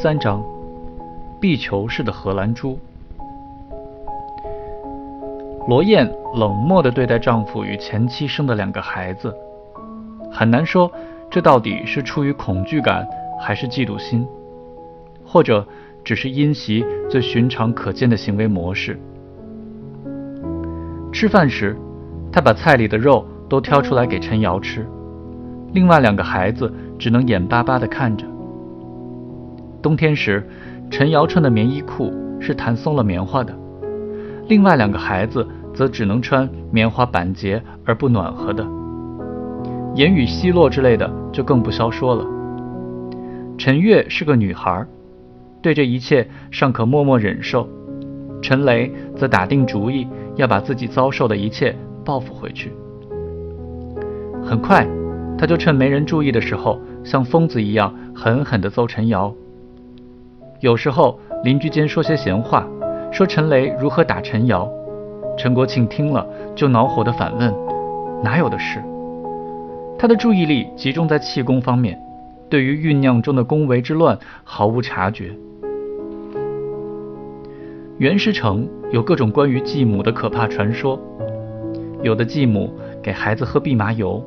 三章，壁球式的荷兰猪。罗燕冷漠地对待丈夫与前妻生的两个孩子，很难说这到底是出于恐惧感，还是嫉妒心，或者只是因袭最寻常可见的行为模式。吃饭时，她把菜里的肉都挑出来给陈瑶吃，另外两个孩子只能眼巴巴地看着。冬天时，陈瑶穿的棉衣裤是弹松了棉花的，另外两个孩子则只能穿棉花板结而不暖和的。言语奚落之类的就更不消说了。陈月是个女孩，对这一切尚可默默忍受，陈雷则打定主意要把自己遭受的一切报复回去。很快，他就趁没人注意的时候，像疯子一样狠狠地揍陈瑶。有时候邻居间说些闲话，说陈雷如何打陈瑶，陈国庆听了就恼火地反问：“哪有的事？”他的注意力集中在气功方面，对于酝酿中的宫闱之乱毫无察觉。袁石城有各种关于继母的可怕传说，有的继母给孩子喝蓖麻油，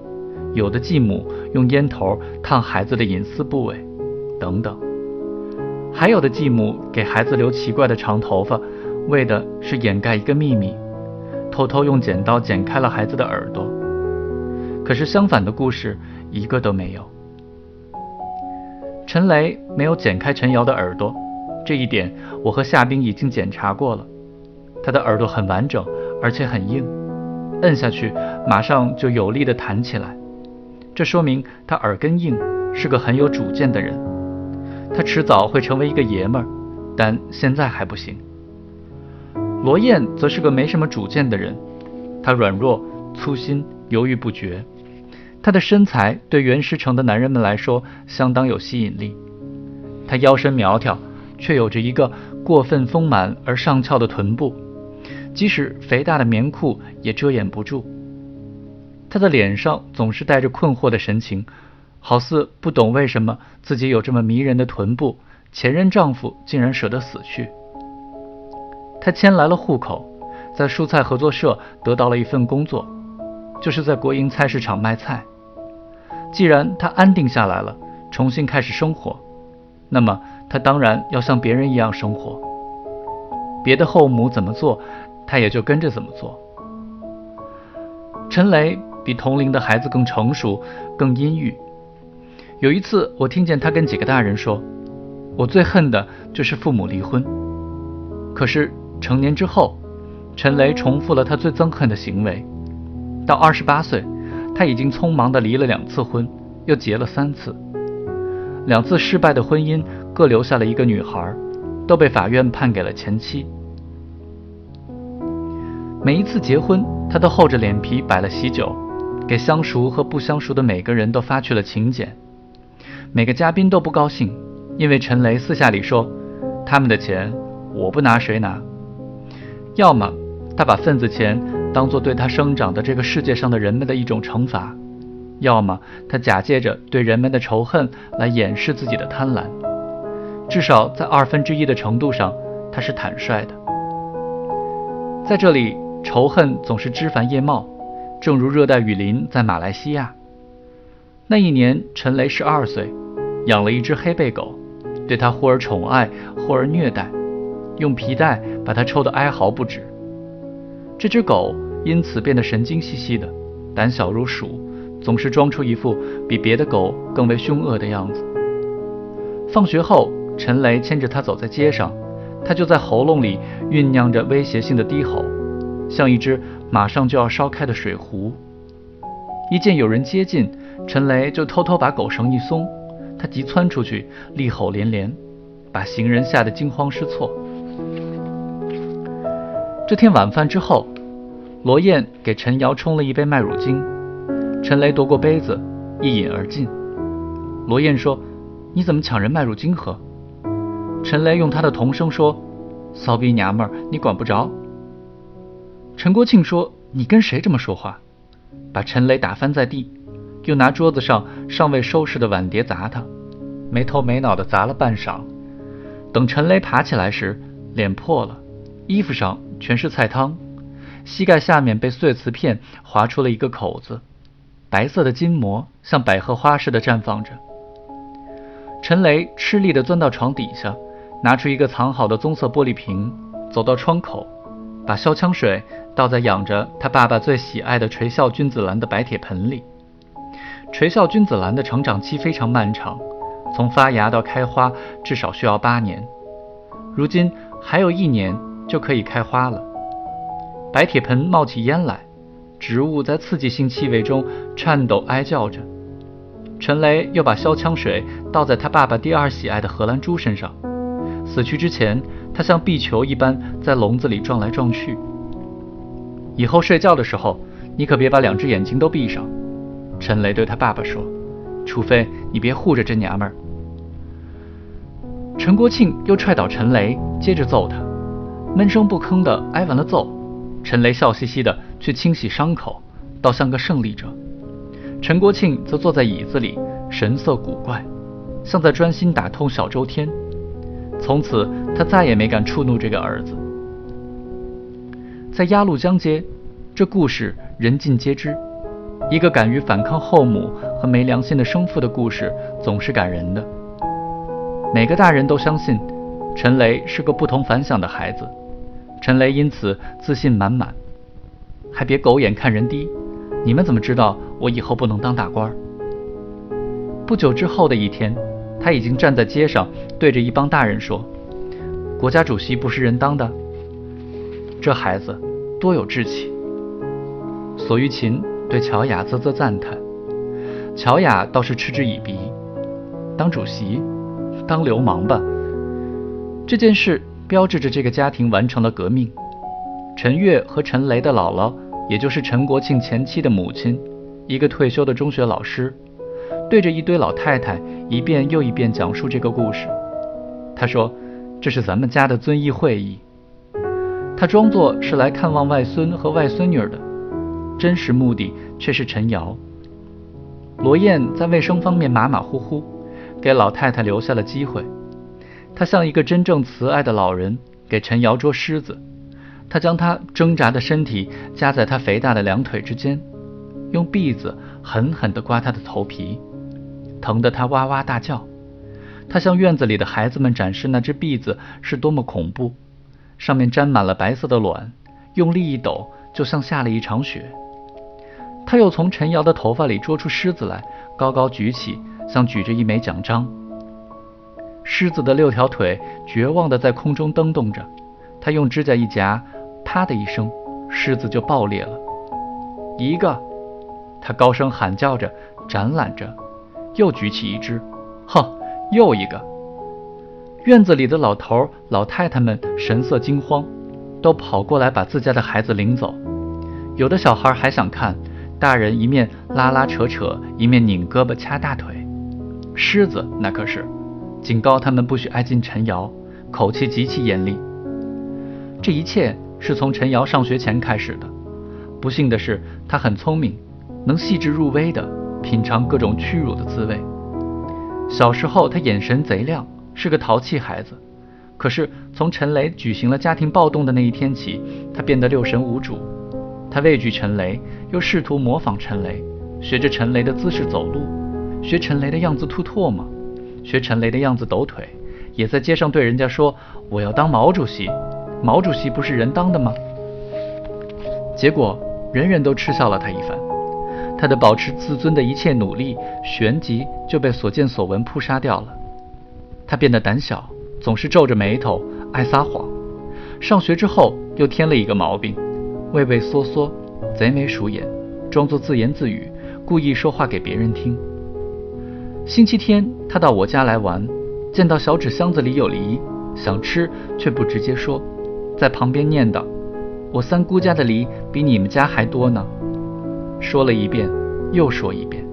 有的继母用烟头烫孩子的隐私部位，等等。还有的继母给孩子留奇怪的长头发，为的是掩盖一个秘密，偷偷用剪刀剪开了孩子的耳朵。可是相反的故事一个都没有。陈雷没有剪开陈瑶的耳朵，这一点我和夏冰已经检查过了。他的耳朵很完整，而且很硬，摁下去马上就有力地弹起来，这说明他耳根硬，是个很有主见的人。他迟早会成为一个爷们儿，但现在还不行。罗燕则是个没什么主见的人，她软弱、粗心、犹豫不决。她的身材对袁石城的男人们来说相当有吸引力。她腰身苗条，却有着一个过分丰满而上翘的臀部，即使肥大的棉裤也遮掩不住。她的脸上总是带着困惑的神情。好似不懂为什么自己有这么迷人的臀部，前任丈夫竟然舍得死去。她迁来了户口，在蔬菜合作社得到了一份工作，就是在国营菜市场卖菜。既然她安定下来了，重新开始生活，那么她当然要像别人一样生活。别的后母怎么做，她也就跟着怎么做。陈雷比同龄的孩子更成熟，更阴郁。有一次，我听见他跟几个大人说：“我最恨的就是父母离婚。”可是成年之后，陈雷重复了他最憎恨的行为。到二十八岁，他已经匆忙地离了两次婚，又结了三次。两次失败的婚姻各留下了一个女孩，都被法院判给了前妻。每一次结婚，他都厚着脸皮摆了喜酒，给相熟和不相熟的每个人都发去了请柬。每个嘉宾都不高兴，因为陈雷私下里说：“他们的钱我不拿谁拿？要么他把份子钱当做对他生长的这个世界上的人们的一种惩罚，要么他假借着对人们的仇恨来掩饰自己的贪婪。至少在二分之一的程度上，他是坦率的。在这里，仇恨总是枝繁叶茂，正如热带雨林在马来西亚。那一年，陈雷十二岁。养了一只黑背狗，对它忽而宠爱，忽而虐待，用皮带把它抽得哀嚎不止。这只狗因此变得神经兮兮的，胆小如鼠，总是装出一副比别的狗更为凶恶的样子。放学后，陈雷牵着它走在街上，它就在喉咙里酝酿着威胁性的低吼，像一只马上就要烧开的水壶。一见有人接近，陈雷就偷偷把狗绳一松。他急窜出去，厉吼连连，把行人吓得惊慌失措。这天晚饭之后，罗燕给陈瑶冲了一杯麦乳精，陈雷夺过杯子，一饮而尽。罗燕说：“你怎么抢人麦乳精喝？”陈雷用他的童声说：“骚逼娘们儿，你管不着。”陈国庆说：“你跟谁这么说话？”把陈雷打翻在地。又拿桌子上尚未收拾的碗碟砸他，没头没脑地砸了半晌，等陈雷爬起来时，脸破了，衣服上全是菜汤，膝盖下面被碎瓷片划出了一个口子，白色的筋膜像百合花似的绽放着。陈雷吃力地钻到床底下，拿出一个藏好的棕色玻璃瓶，走到窗口，把消枪水倒在养着他爸爸最喜爱的垂笑君子兰的白铁盆里。垂笑君子兰的成长期非常漫长，从发芽到开花至少需要八年。如今还有一年就可以开花了。白铁盆冒起烟来，植物在刺激性气味中颤抖哀叫着。陈雷又把消枪水倒在他爸爸第二喜爱的荷兰猪身上。死去之前，他像壁球一般在笼子里撞来撞去。以后睡觉的时候，你可别把两只眼睛都闭上。陈雷对他爸爸说：“除非你别护着这娘们儿。”陈国庆又踹倒陈雷，接着揍他，闷声不吭的挨完了揍，陈雷笑嘻嘻的去清洗伤口，倒像个胜利者。陈国庆则坐在椅子里，神色古怪，像在专心打通小周天。从此，他再也没敢触怒这个儿子。在鸭绿江街，这故事人尽皆知。一个敢于反抗后母和没良心的生父的故事，总是感人的。每个大人都相信陈雷是个不同凡响的孩子，陈雷因此自信满满。还别狗眼看人低，你们怎么知道我以后不能当大官？不久之后的一天，他已经站在街上，对着一帮大人说：“国家主席不是人当的。”这孩子多有志气。索玉琴。对乔雅啧啧赞叹，乔雅倒是嗤之以鼻。当主席，当流氓吧。这件事标志着这个家庭完成了革命。陈月和陈雷的姥姥，也就是陈国庆前妻的母亲，一个退休的中学老师，对着一堆老太太一遍又一遍讲述这个故事。他说：“这是咱们家的遵义会议。”他装作是来看望外孙和外孙女的。真实目的却是陈瑶。罗燕在卫生方面马马虎虎，给老太太留下了机会。她像一个真正慈爱的老人，给陈瑶捉虱子。她将她挣扎的身体夹在她肥大的两腿之间，用篦子狠狠地刮她的头皮，疼得她哇哇大叫。她向院子里的孩子们展示那只篦子是多么恐怖，上面沾满了白色的卵，用力一抖，就像下了一场雪。他又从陈瑶的头发里捉出狮子来，高高举起，像举着一枚奖章。狮子的六条腿绝望地在空中蹬动着，他用指甲一夹，啪的一声，狮子就爆裂了。一个，他高声喊叫着，展览着，又举起一只，哼，又一个。院子里的老头老太太们神色惊慌，都跑过来把自家的孩子领走。有的小孩还想看。大人一面拉拉扯扯，一面拧胳膊掐大腿。狮子那可是警告他们不许挨近陈瑶，口气极其严厉。这一切是从陈瑶上学前开始的。不幸的是，他很聪明，能细致入微地品尝各种屈辱的滋味。小时候，他眼神贼亮，是个淘气孩子。可是从陈雷举行了家庭暴动的那一天起，他变得六神无主。他畏惧陈雷，又试图模仿陈雷，学着陈雷的姿势走路，学陈雷的样子吐唾沫，学陈雷的样子抖腿，也在街上对人家说：“我要当毛主席，毛主席不是人当的吗？”结果人人都嗤笑了他一番，他的保持自尊的一切努力，旋即就被所见所闻扑杀掉了。他变得胆小，总是皱着眉头，爱撒谎。上学之后又添了一个毛病。畏畏缩缩，贼眉鼠眼，装作自言自语，故意说话给别人听。星期天，他到我家来玩，见到小纸箱子里有梨，想吃却不直接说，在旁边念叨：“我三姑家的梨比你们家还多呢。”说了一遍，又说一遍，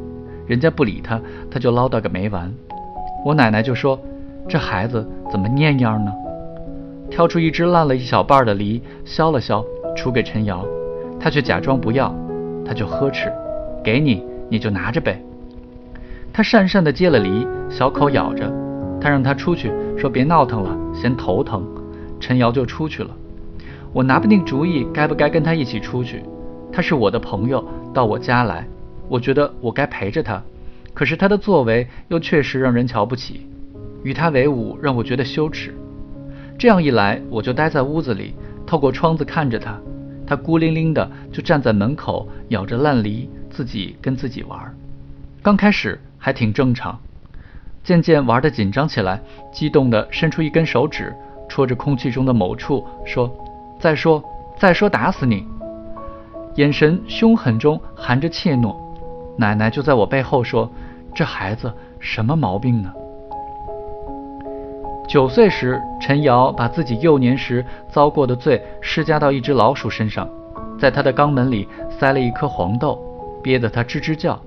人家不理他，他就唠叨个没完。我奶奶就说：“这孩子怎么念样呢？”挑出一只烂了一小半的梨，削了削。出给陈瑶，他却假装不要，他就呵斥：“给你，你就拿着呗。”他讪讪地接了梨，小口咬着。他让他出去说别闹腾了，嫌头疼。陈瑶就出去了。我拿不定主意该不该跟他一起出去。他是我的朋友，到我家来，我觉得我该陪着他。可是他的作为又确实让人瞧不起，与他为伍让我觉得羞耻。这样一来，我就待在屋子里，透过窗子看着他。他孤零零的就站在门口，咬着烂梨，自己跟自己玩。刚开始还挺正常，渐渐玩的紧张起来，激动的伸出一根手指，戳着空气中的某处，说：“再说，再说，打死你！”眼神凶狠中含着怯懦。奶奶就在我背后说：“这孩子什么毛病呢？”九岁时，陈瑶把自己幼年时遭过的罪施加到一只老鼠身上，在它的肛门里塞了一颗黄豆，憋得它吱吱叫。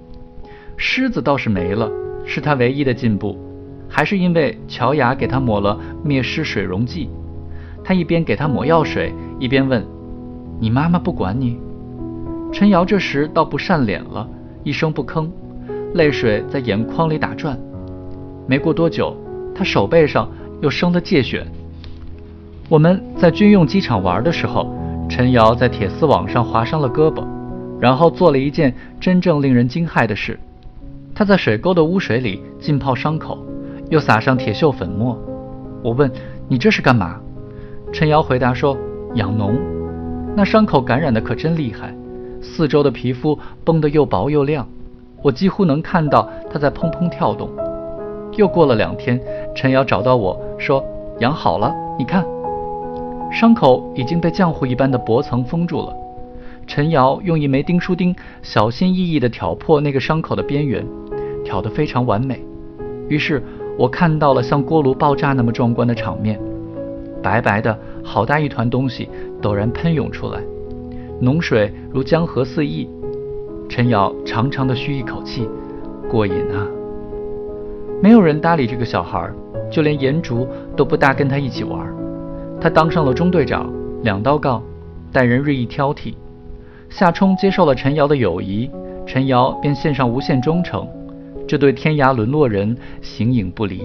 虱子倒是没了，是他唯一的进步，还是因为乔雅给他抹了灭虱水溶剂。他一边给他抹药水，一边问：“你妈妈不管你？”陈瑶这时倒不善脸了，一声不吭，泪水在眼眶里打转。没过多久，他手背上。又生了疥癣。我们在军用机场玩的时候，陈瑶在铁丝网上划伤了胳膊，然后做了一件真正令人惊骇的事：他在水沟的污水里浸泡伤口，又撒上铁锈粉末。我问：“你这是干嘛？”陈瑶回答说：“养脓。”那伤口感染的可真厉害，四周的皮肤绷得又薄又亮，我几乎能看到它在砰砰跳动。又过了两天，陈瑶找到我说：“养好了，你看，伤口已经被浆糊一般的薄层封住了。”陈瑶用一枚钉书钉小心翼翼地挑破那个伤口的边缘，挑得非常完美。于是我看到了像锅炉爆炸那么壮观的场面，白白的好大一团东西陡然喷涌出来，浓水如江河四溢。陈瑶长长的吁一口气，过瘾啊！没有人搭理这个小孩儿，就连颜竹都不大跟他一起玩。他当上了中队长，两刀杠，待人日益挑剔。夏冲接受了陈瑶的友谊，陈瑶便献上无限忠诚。这对天涯沦落人形影不离。